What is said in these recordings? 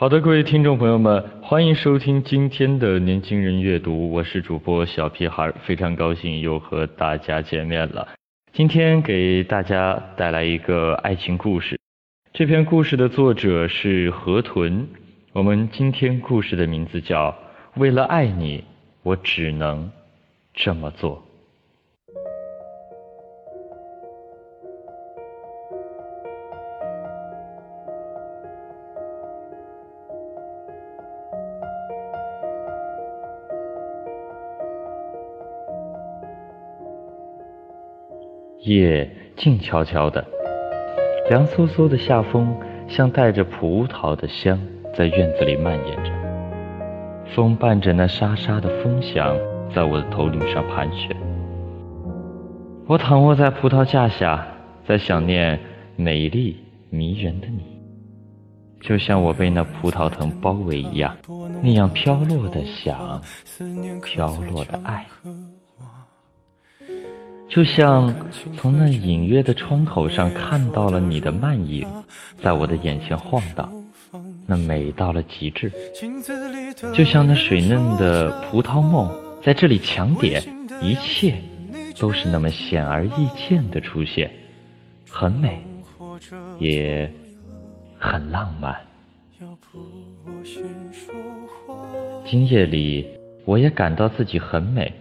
好的，各位听众朋友们，欢迎收听今天的年轻人阅读，我是主播小屁孩，非常高兴又和大家见面了。今天给大家带来一个爱情故事，这篇故事的作者是河豚。我们今天故事的名字叫《为了爱你，我只能这么做》。夜静悄悄的，凉飕飕的夏风像带着葡萄的香，在院子里蔓延着。风伴着那沙沙的风响，在我的头顶上盘旋。我躺卧在葡萄架下，在想念美丽迷人的你，就像我被那葡萄藤包围一样，那样飘落的想，飘落的爱。就像从那隐约的窗口上看到了你的漫影，在我的眼前晃荡，那美到了极致。就像那水嫩的葡萄梦在这里强点，一切都是那么显而易见的出现，很美，也很浪漫。今夜里，我也感到自己很美。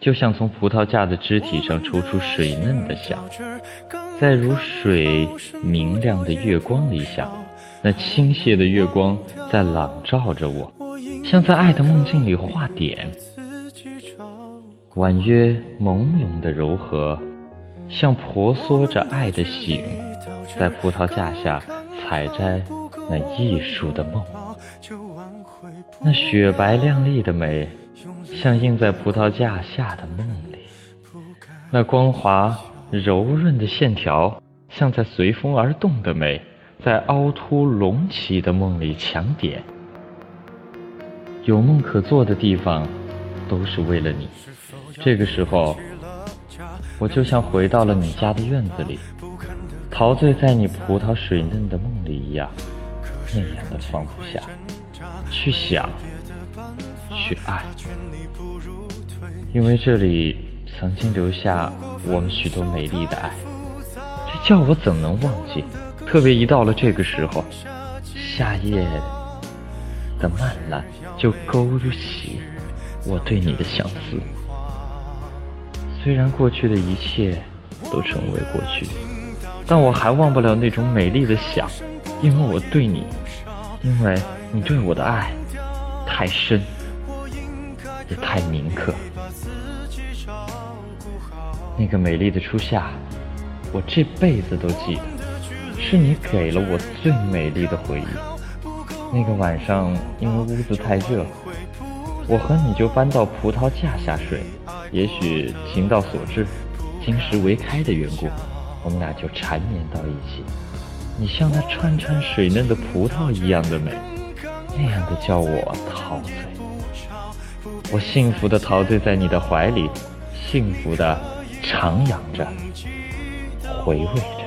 就像从葡萄架的肢体上抽出水嫩的香，在如水明亮的月光里想，那倾泻的月光在朗照着我，像在爱的梦境里画点。婉约朦胧的柔和，像婆娑着爱的醒，在葡萄架下采摘那艺术的梦，那雪白亮丽的美。像映在葡萄架下的梦里，那光滑柔润的线条，像在随风而动的美，在凹凸隆起的梦里强点。有梦可做的地方，都是为了你。这个时候，我就像回到了你家的院子里，陶醉在你葡萄水嫩的梦里一样，那样的放不下，去想。去爱，因为这里曾经留下我们许多美丽的爱，这叫我怎能忘记？特别一到了这个时候，夏夜的漫蓝就勾起我对你的相思。虽然过去的一切都成为过去，但我还忘不了那种美丽的想，因为我对你，因为你对我的爱太深。也太铭刻。那个美丽的初夏，我这辈子都记得，是你给了我最美丽的回忆。那个晚上，因为屋子太热，我和你就搬到葡萄架下睡。也许情到所致，金石为开的缘故，我们俩就缠绵到一起。你像那串串水嫩的葡萄一样的美，那样的叫我陶醉。我幸福的陶醉在你的怀里，幸福的徜徉着，回味着。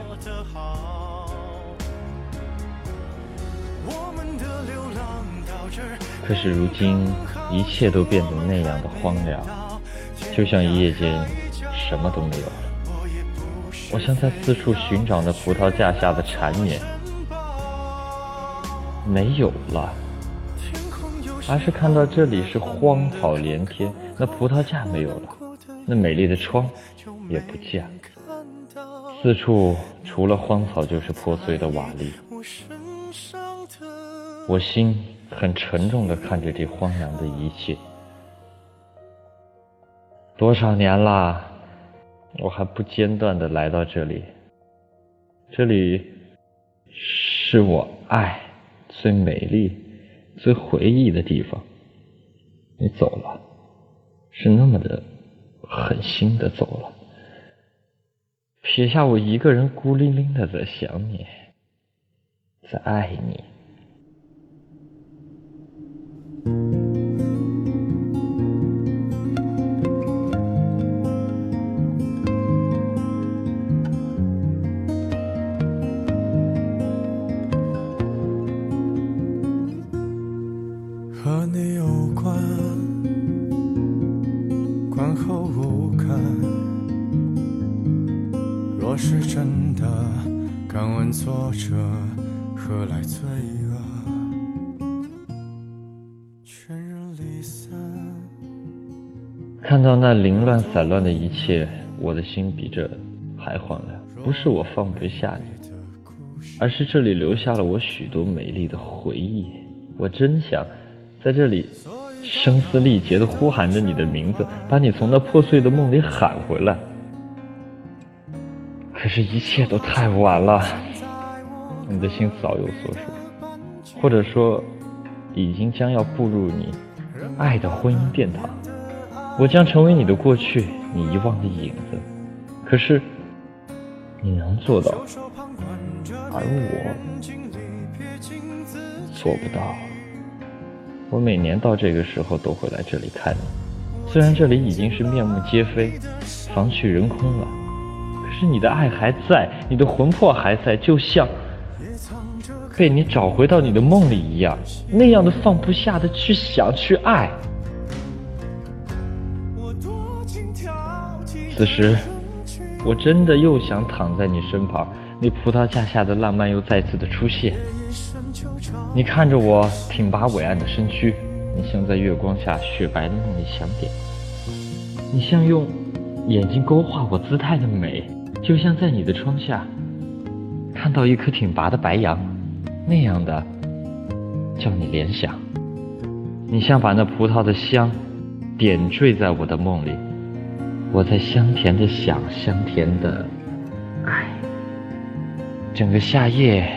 可是如今，一切都变得那样的荒凉，就像一夜间什么都没有了。我像在四处寻找那葡萄架下的缠绵，没有了。而是看到这里是荒草连天，那葡萄架没有了，那美丽的窗也不见了，四处除了荒草就是破碎的瓦砾。我心很沉重的看着这荒凉的一切。多少年啦，我还不间断的来到这里，这里是我爱最美丽、最回忆的地方。你走了，是那么的狠心的走了，撇下我一个人孤零零的在想你，在爱你。和你有关，观后无感。若是真的，敢问作者何来罪恶？全人离散。看到那凌乱散乱的一切，我的心比这还荒凉。不是我放不下你，而是这里留下了我许多美丽的回忆。我真想。在这里，声嘶力竭地呼喊着你的名字，把你从那破碎的梦里喊回来。可是，一切都太晚了。你的心早有所属，或者说，已经将要步入你爱的婚姻殿堂。我将成为你的过去，你遗忘的影子。可是，你能做到，而我做不到。我每年到这个时候都会来这里看你，虽然这里已经是面目皆非，房去人空了，可是你的爱还在，你的魂魄还在，就像被你找回到你的梦里一样，那样的放不下的去想去爱。此时，我真的又想躺在你身旁，那葡萄架下的浪漫又再次的出现。你看着我挺拔伟岸的身躯，你像在月光下雪白的梦里想点，你像用眼睛勾画我姿态的美，就像在你的窗下看到一颗挺拔的白杨，那样的叫你联想。你像把那葡萄的香点缀在我的梦里，我在香甜的想，香甜的爱，整个夏夜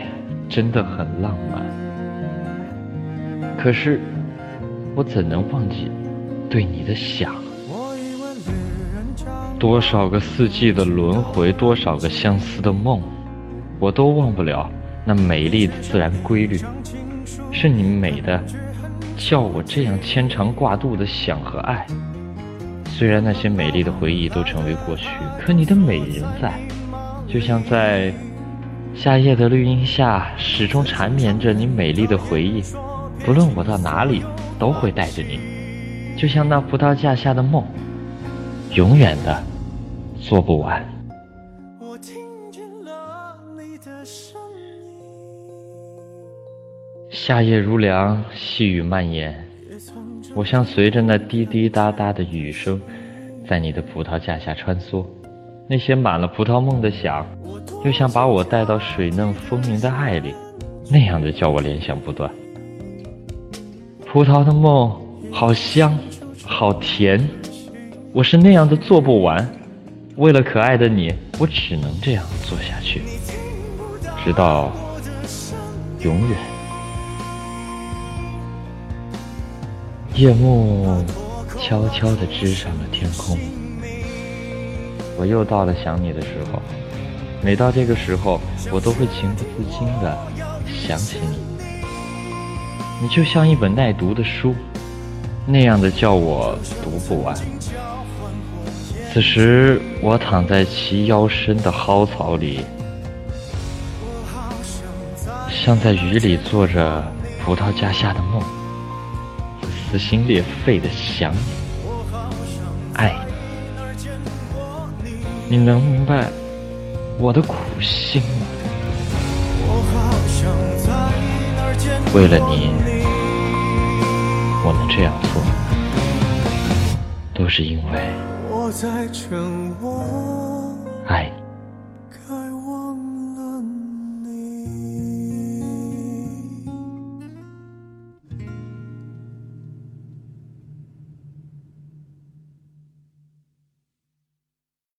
真的很浪漫。可是，我怎能忘记对你的想？多少个四季的轮回，多少个相思的梦，我都忘不了那美丽的自然规律。是你美的，叫我这样牵肠挂肚的想和爱。虽然那些美丽的回忆都成为过去，可你的美仍在，就像在夏夜的绿荫下，始终缠绵着你美丽的回忆。不论我到哪里，都会带着你，就像那葡萄架下的梦，永远的做不完。夏夜如凉，细雨蔓延，我像随着那滴滴答答的雨声，在你的葡萄架下穿梭。那些满了葡萄梦的想，又像把我带到水嫩丰盈的爱里，那样的叫我联想不断。葡萄的梦，好香，好甜，我是那样的做不完。为了可爱的你，我只能这样做下去，直到永远。夜幕悄悄地织上了天空，我又到了想你的时候。每到这个时候，我都会情不自禁地想起你。你就像一本耐读的书，那样的叫我读不完。此时我躺在齐腰深的蒿草里，像在雨里做着葡萄架下的梦，撕心裂肺的想你，爱你，你能明白我的苦心吗？为了你，我能这样做，都是因为。我在沉默。